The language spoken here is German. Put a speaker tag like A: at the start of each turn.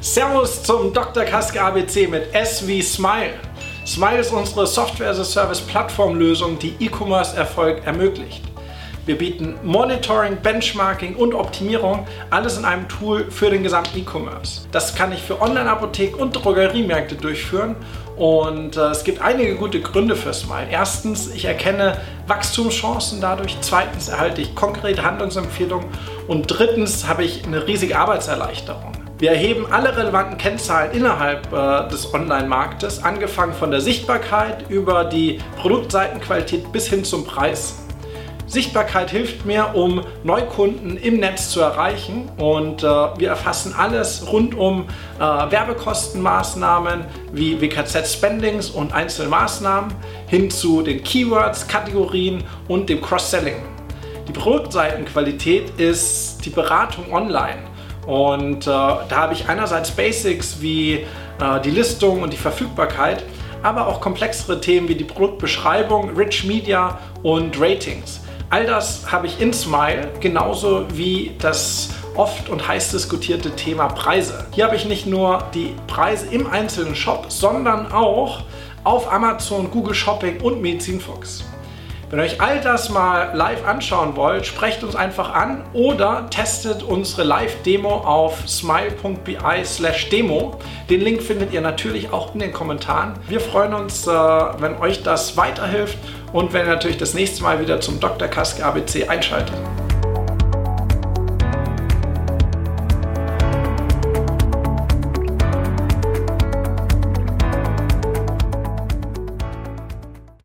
A: Servus zum Dr. Kaske ABC mit S wie Smile. Smile ist unsere Software-as-a-Service-Plattformlösung, die E-Commerce-Erfolg ermöglicht. Wir bieten Monitoring, Benchmarking und Optimierung, alles in einem Tool für den gesamten E-Commerce. Das kann ich für Online-Apotheken und Drogeriemärkte durchführen und äh, es gibt einige gute Gründe für Smile. Erstens, ich erkenne Wachstumschancen dadurch. Zweitens erhalte ich konkrete Handlungsempfehlungen und drittens habe ich eine riesige Arbeitserleichterung. Wir erheben alle relevanten Kennzahlen innerhalb äh, des Online-Marktes, angefangen von der Sichtbarkeit über die Produktseitenqualität bis hin zum Preis. Sichtbarkeit hilft mir, um Neukunden im Netz zu erreichen und äh, wir erfassen alles rund um äh, Werbekostenmaßnahmen wie WKZ-Spendings und einzelne Maßnahmen hin zu den Keywords, Kategorien und dem Cross-Selling. Die Produktseitenqualität ist die Beratung online. Und äh, da habe ich einerseits Basics wie äh, die Listung und die Verfügbarkeit, aber auch komplexere Themen wie die Produktbeschreibung, Rich Media und Ratings. All das habe ich in Smile, genauso wie das oft und heiß diskutierte Thema Preise. Hier habe ich nicht nur die Preise im einzelnen Shop, sondern auch auf Amazon, Google Shopping und Medizinfox. Wenn ihr euch all das mal live anschauen wollt, sprecht uns einfach an oder testet unsere Live-Demo auf smile.bi/demo. Den Link findet ihr natürlich auch in den Kommentaren. Wir freuen uns, äh, wenn euch das weiterhilft und wenn ihr natürlich das nächste Mal wieder zum Dr. Kaske ABC einschaltet.